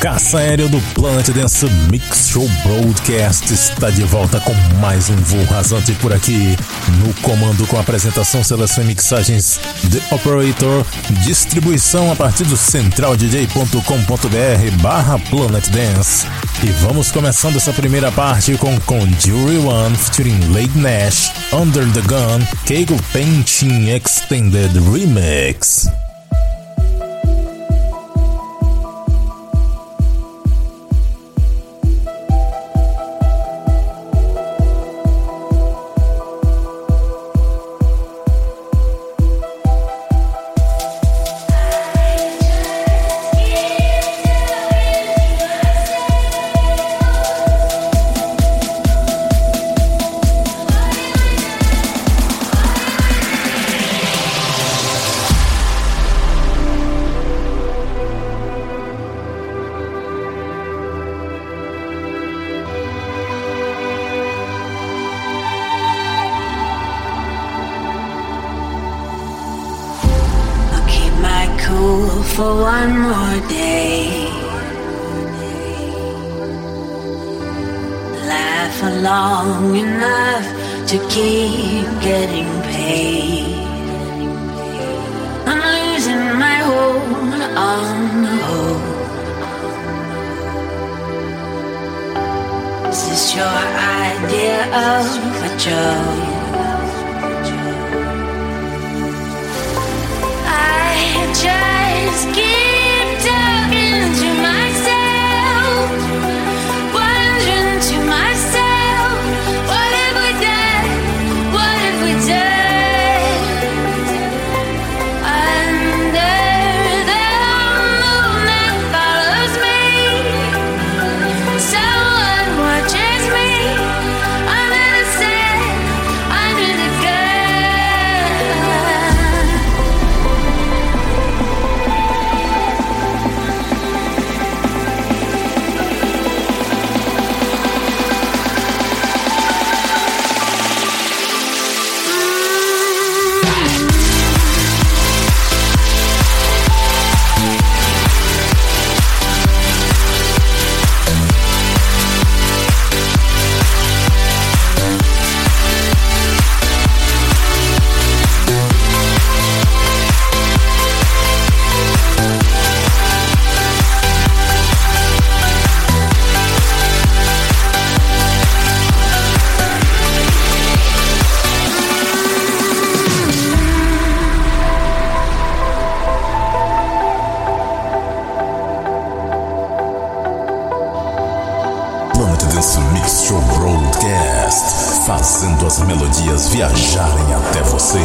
Caça Aéreo do Planet Dance Mix Show Broadcast está de volta com mais um voo rasante por aqui. No comando com apresentação, seleção e mixagens The Operator, distribuição a partir do centraldj.com.br barra Planet Dance. E vamos começando essa primeira parte com Conjury One featuring Late Nash, Under the Gun, Kegel Painting Extended Remix. For one more day. Laugh long enough to keep getting paid. I'm losing my hold on hope. Is this your idea of a joke? I just skin. Fazendo as melodias viajarem até você.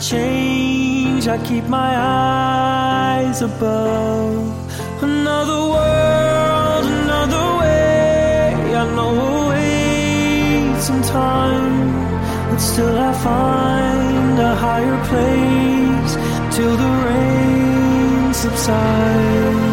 Change. I keep my eyes above. Another world, another way. I know we'll wait some time. But still I find a higher place till the rain subsides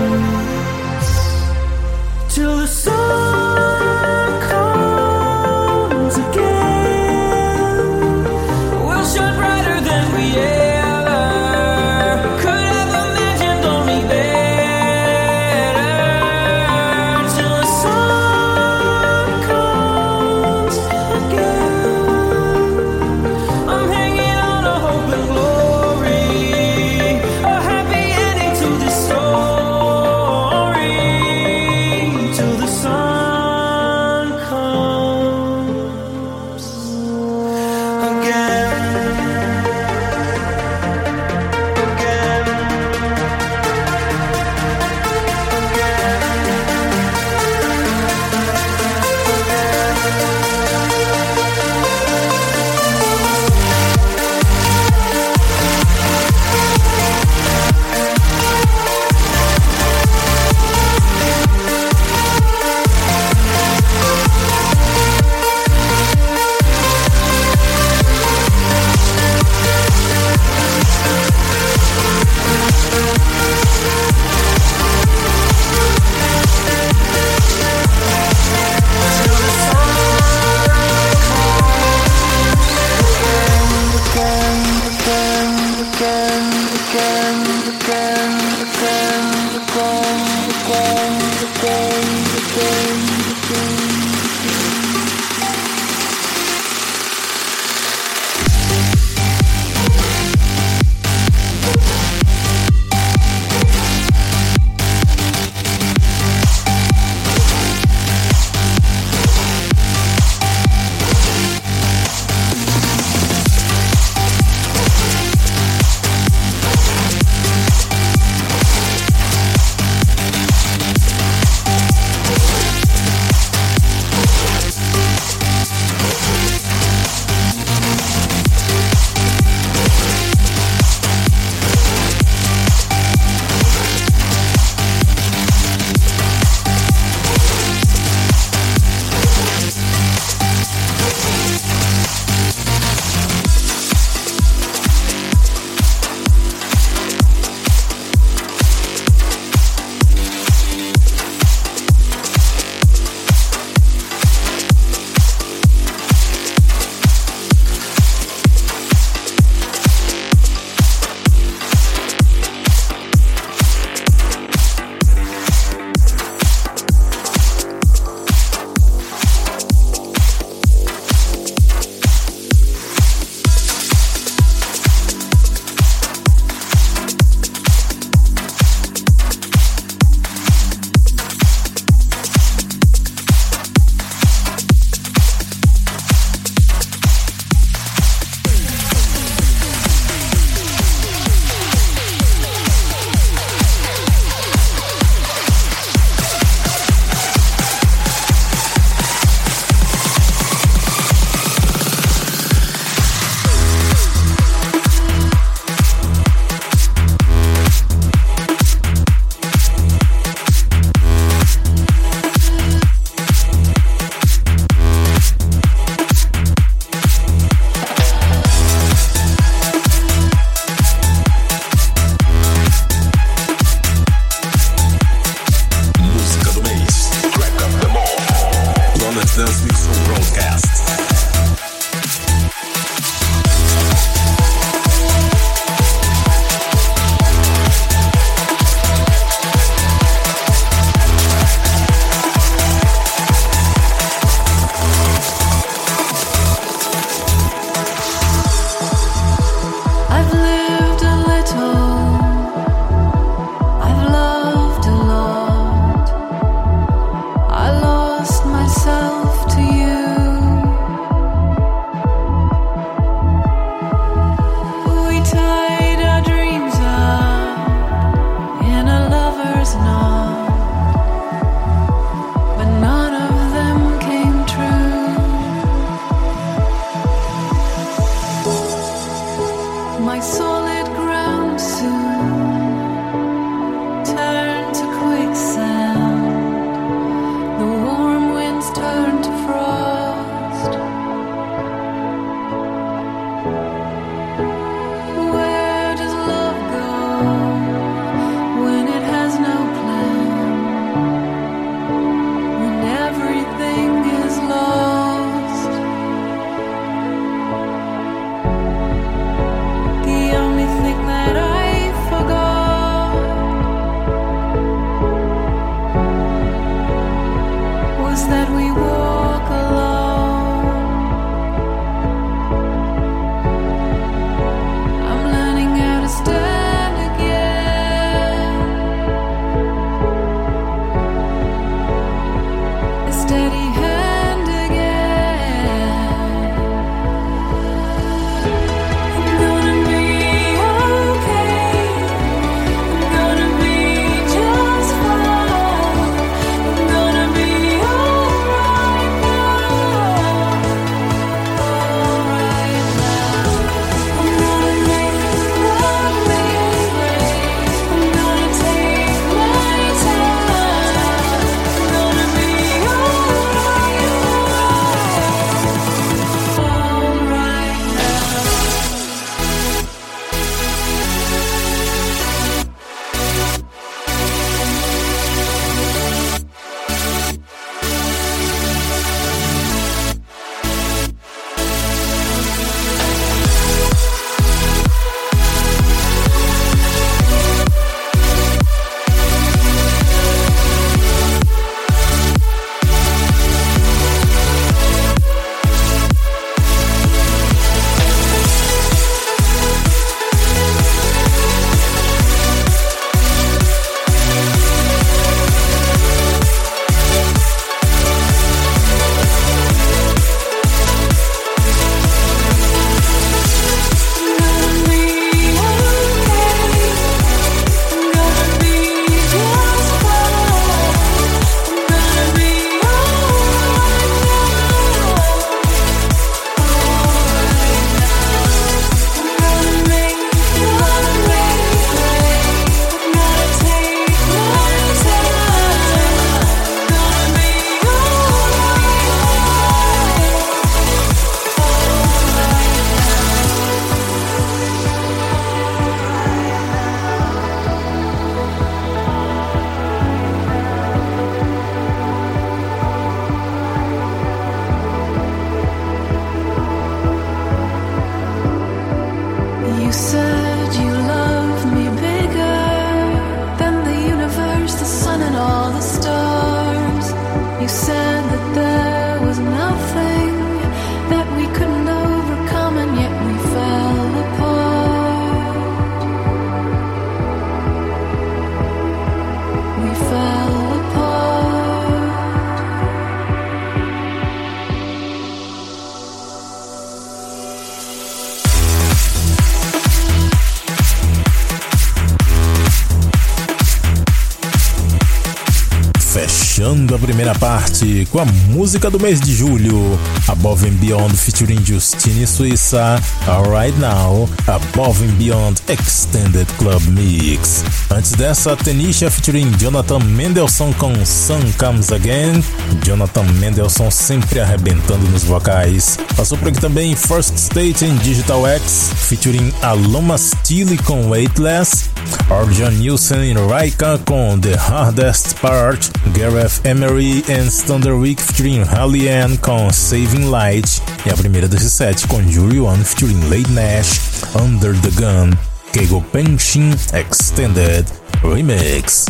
primeira parte com a música do mês de julho, Above and Beyond featuring Justine Suíça, Alright Now, Above and Beyond Extended Club Mix. Antes dessa, Tenisha featuring Jonathan Mendelssohn com Sun Comes Again, Jonathan Mendelssohn sempre arrebentando nos vocais. Passou por aqui também First State em Digital X, featuring Aloma Steele com Weightless, Arjan Nielsen e Raika com The Hardest Part, Gareth Emery and Thunderwick featuring Holly Ann com Saving Light e a primeira desse set com Jury One featuring Late Nash, Under the Gun, Keigo Penshin Extended Remix.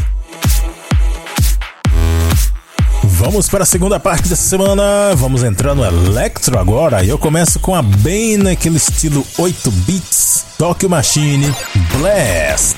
Vamos para a segunda parte dessa semana. Vamos entrar no Electro agora. E eu começo com a bem naquele estilo 8 bits, Tokyo Machine Blast.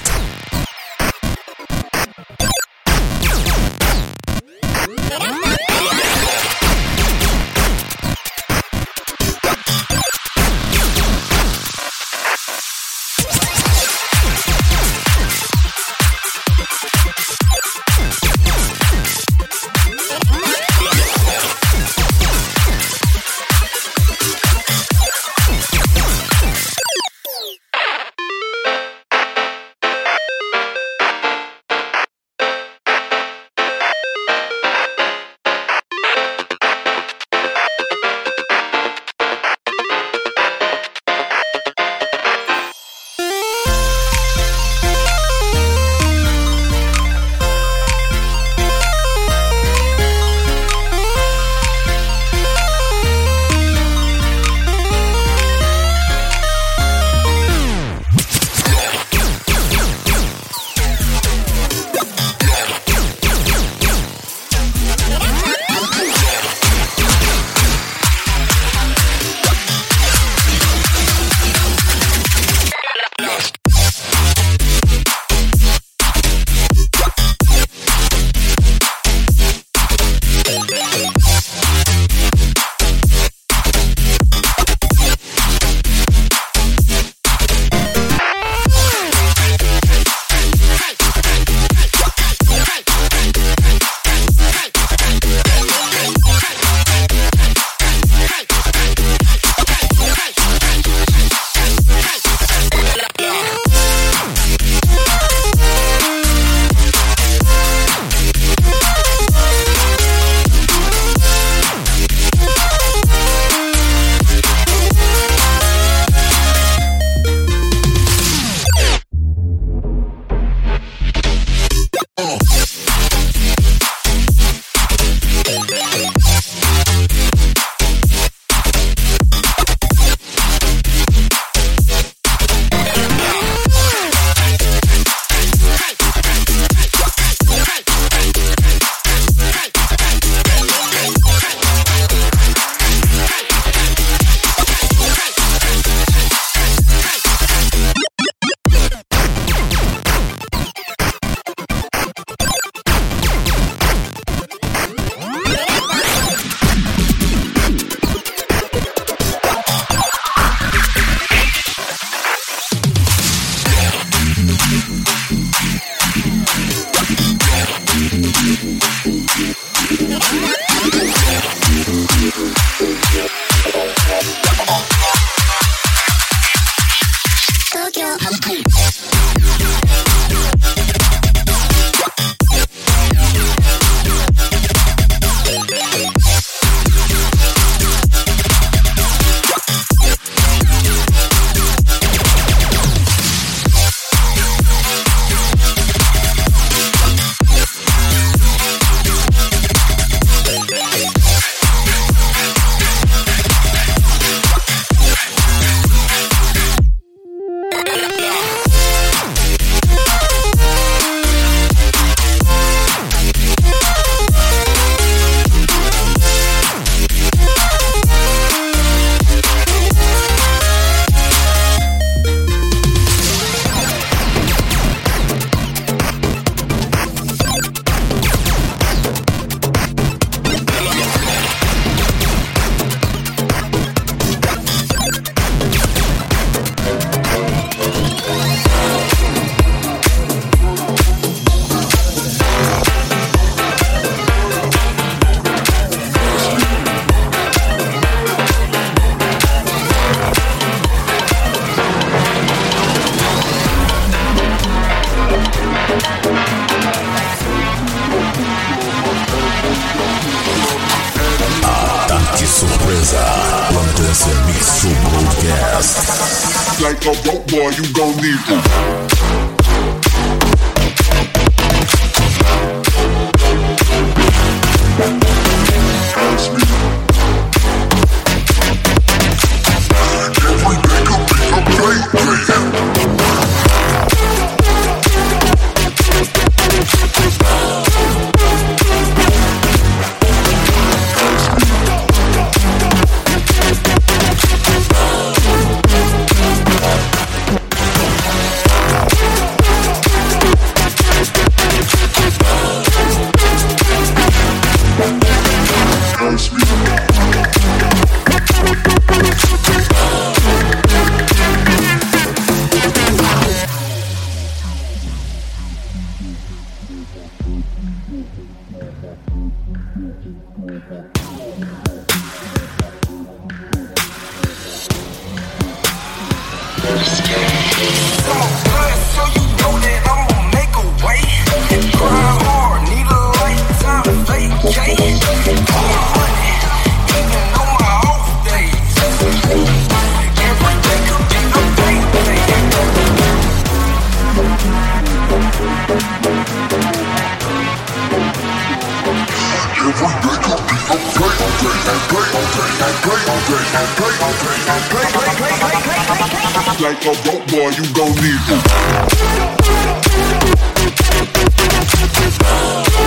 Like a rope boy, you gon' need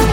one.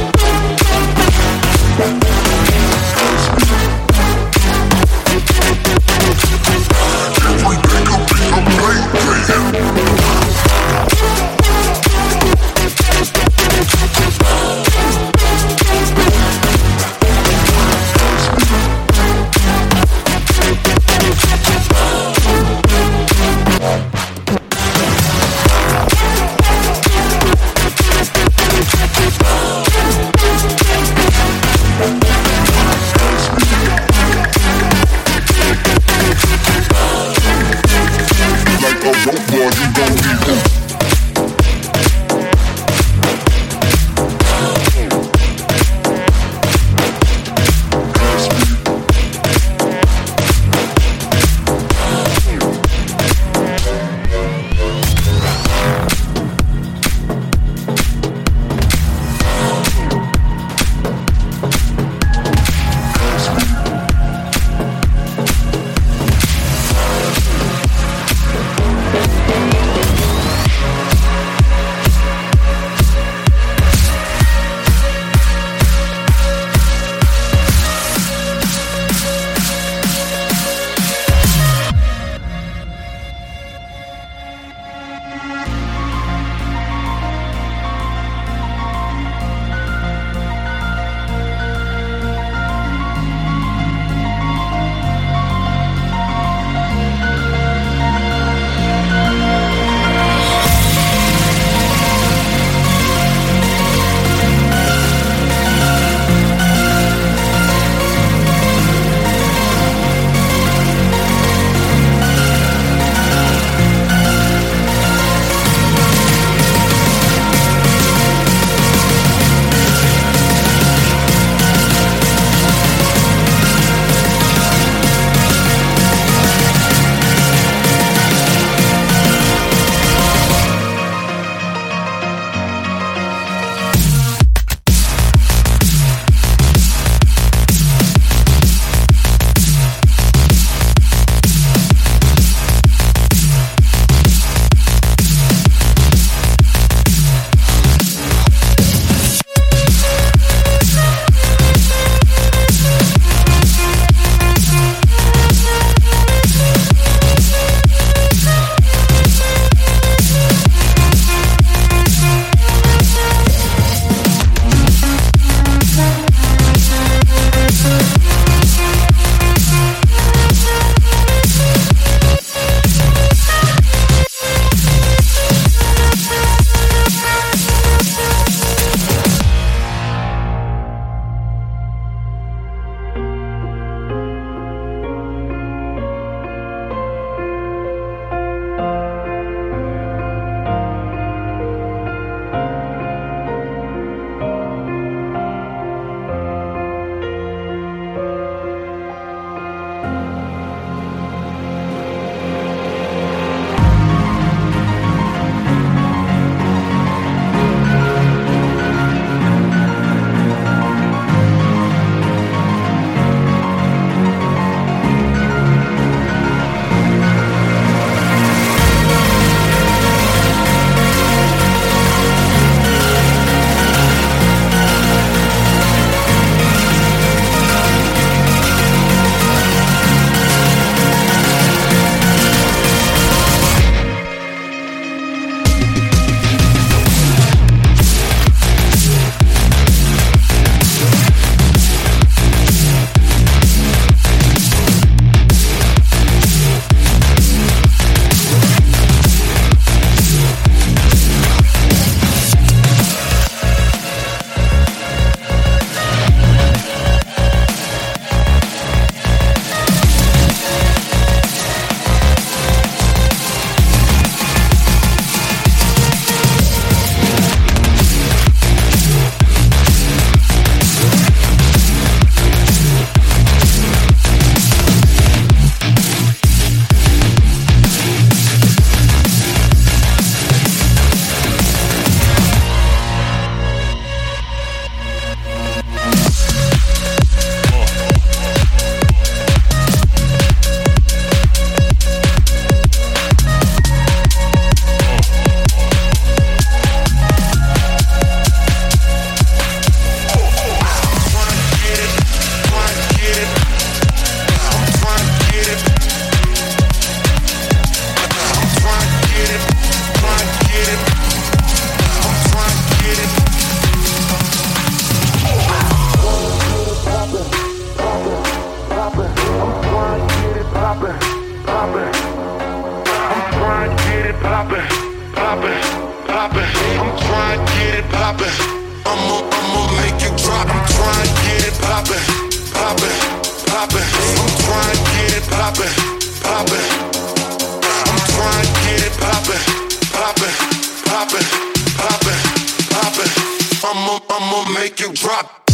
Make you drop.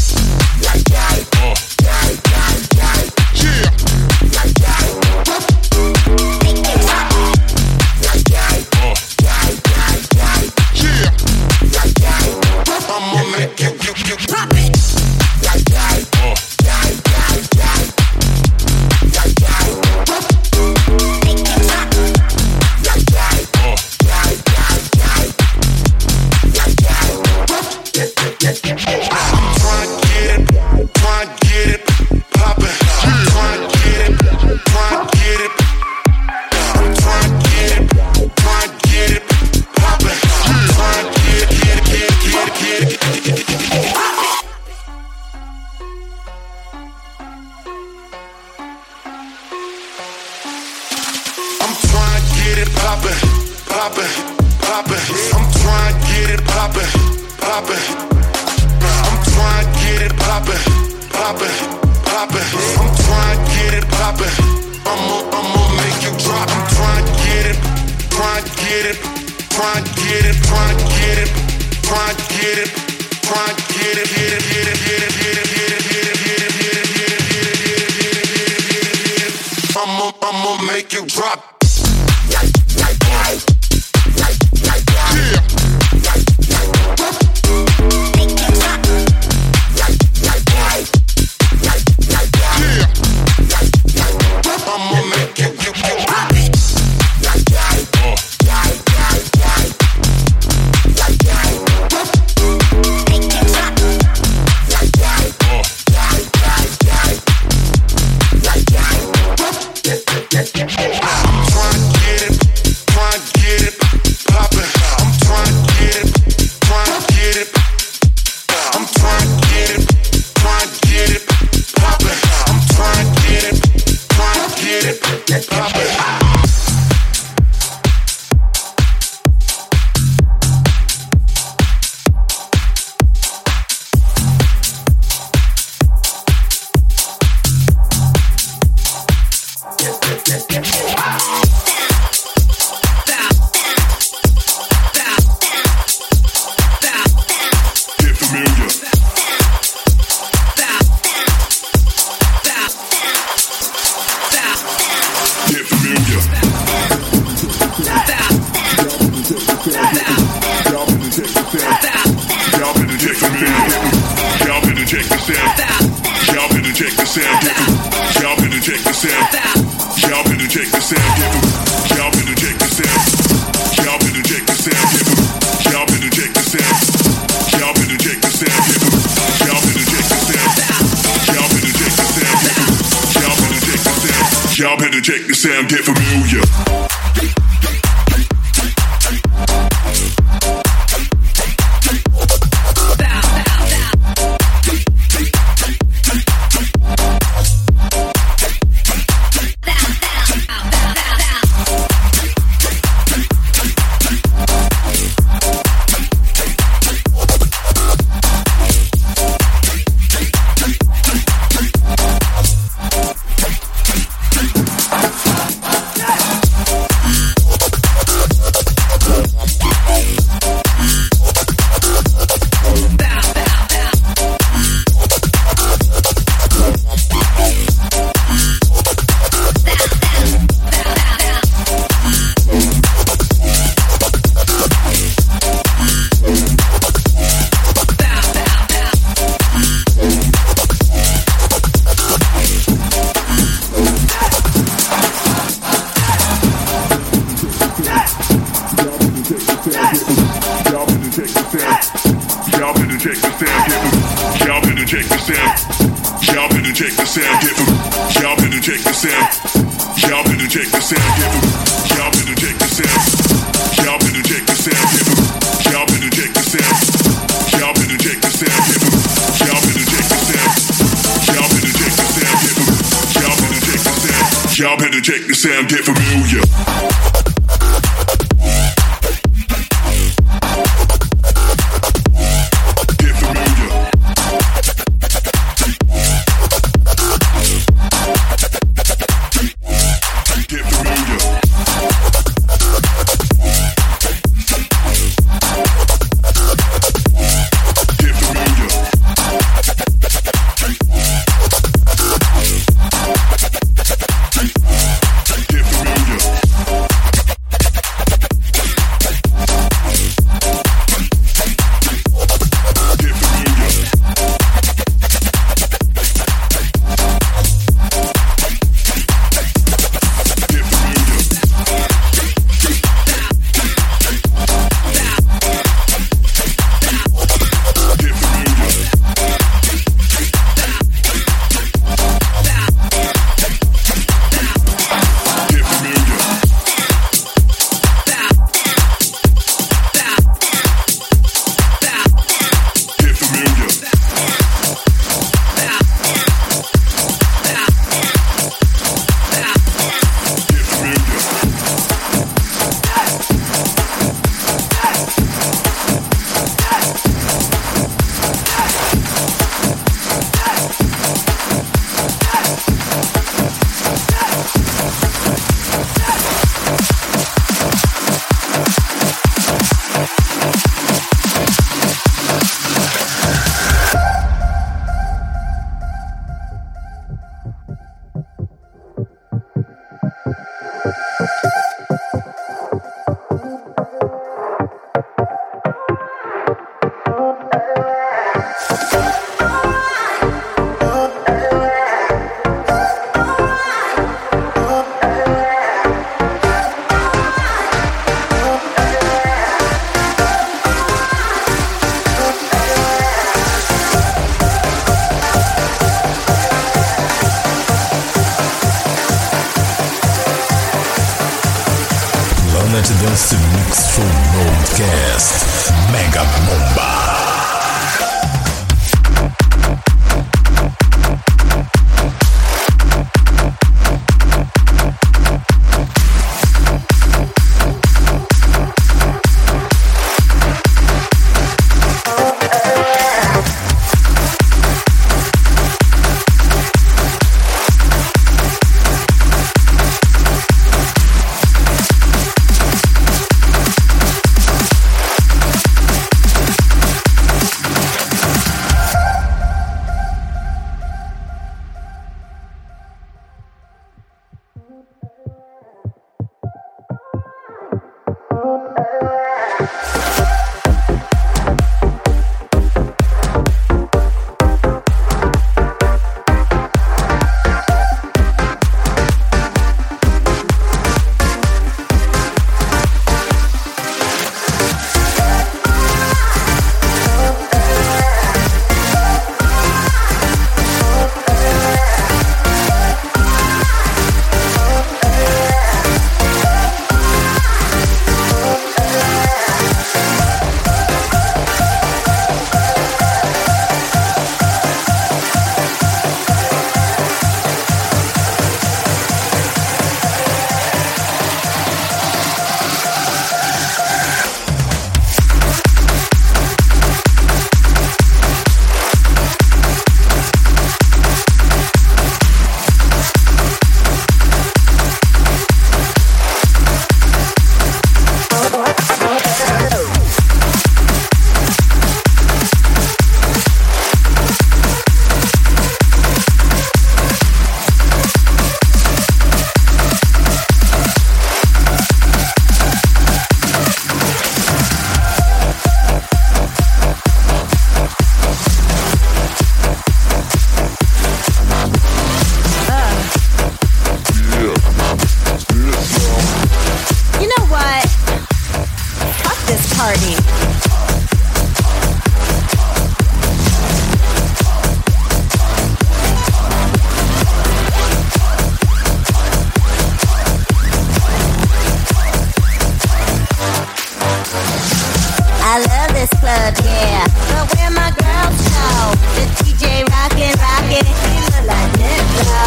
I love this club, yeah. But where my girls go? The DJ rockin', rockin', he look like Niplo.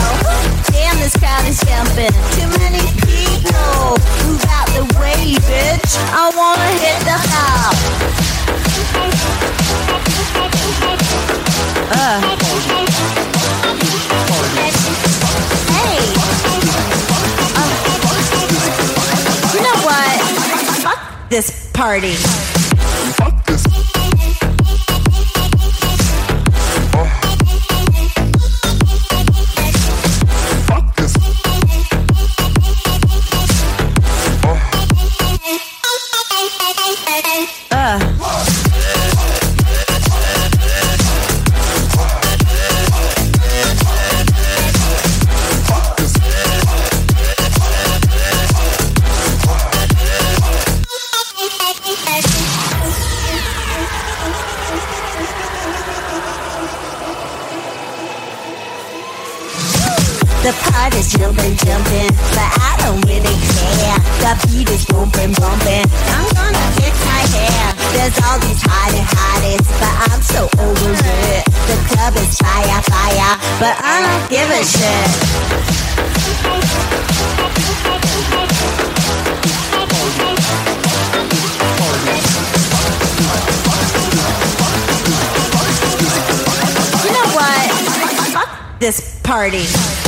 Damn, this crowd is jumping. Too many people. Move out the way, bitch. I wanna hit the floor. Uh. Hey. Uh. You know what? Fuck this party. Fire, but I don't give a shit. You know what? Fuck this party.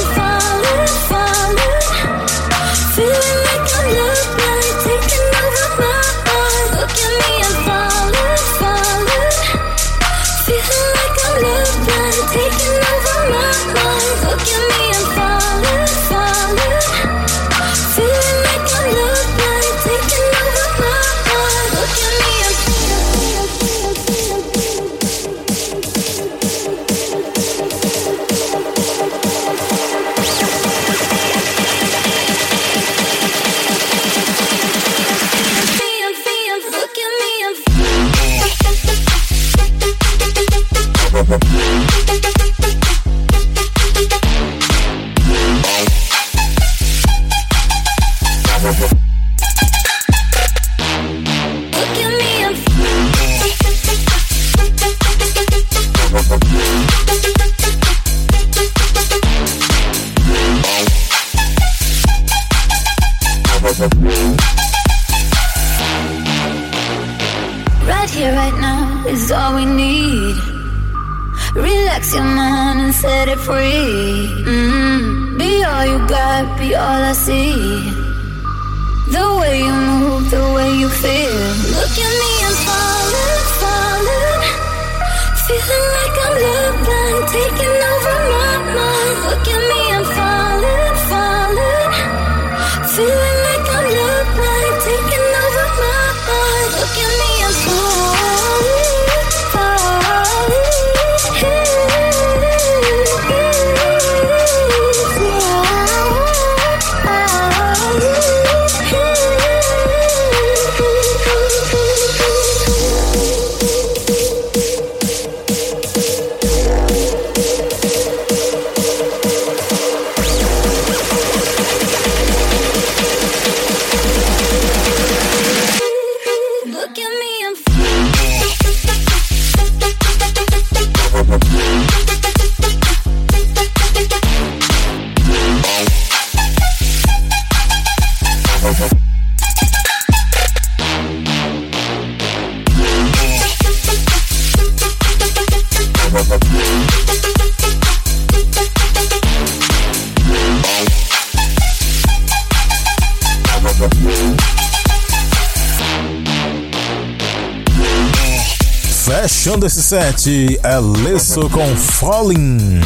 Fechando esse set, Alesso com Falling,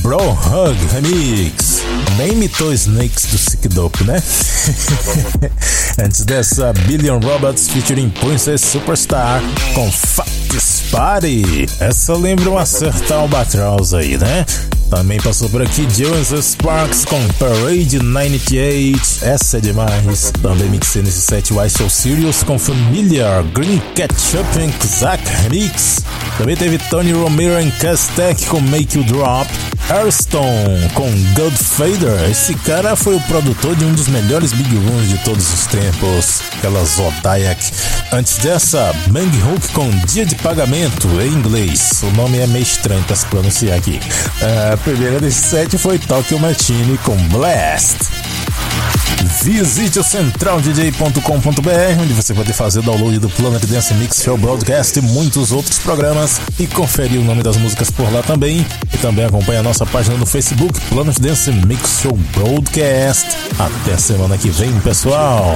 Bro Hug Remix. Nem imitou Snakes do Sick Dope, né? Antes dessa, Billion Robots featuring Princess Superstar com Facts Party. Essa lembra um acertar Albatross aí, né? Também passou por aqui Jones Sparks com Parade 98. Essa é demais. Também mixei nesse set Why So Serious com Familiar, Green Ketchup e Zack Remix. Também teve Tony Romero e Castek com Make You Drop. Airstone com Godfader. Esse cara foi o produtor de um dos melhores Big Rooms de todos os tempos, aquela Zodiac. Antes dessa, Bang Hook com Dia de Pagamento em inglês. O nome é meio estranho para se pronunciar aqui. A primeira desse set foi Tokyo Machine com Blast. Visite o centraldj.com.br, onde você pode fazer download do Planet Dance Mix Show Broadcast e muitos outros programas e conferir o nome das músicas por lá também. E também acompanhe a nossa página no Facebook, Planet Dance Mix Show Broadcast. Até semana que vem, pessoal!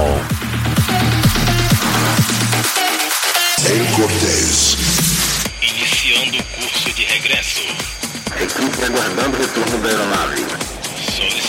Em Cortez. Iniciando o curso de regresso. Equipe aguardando o retorno da aeronave. Solicitando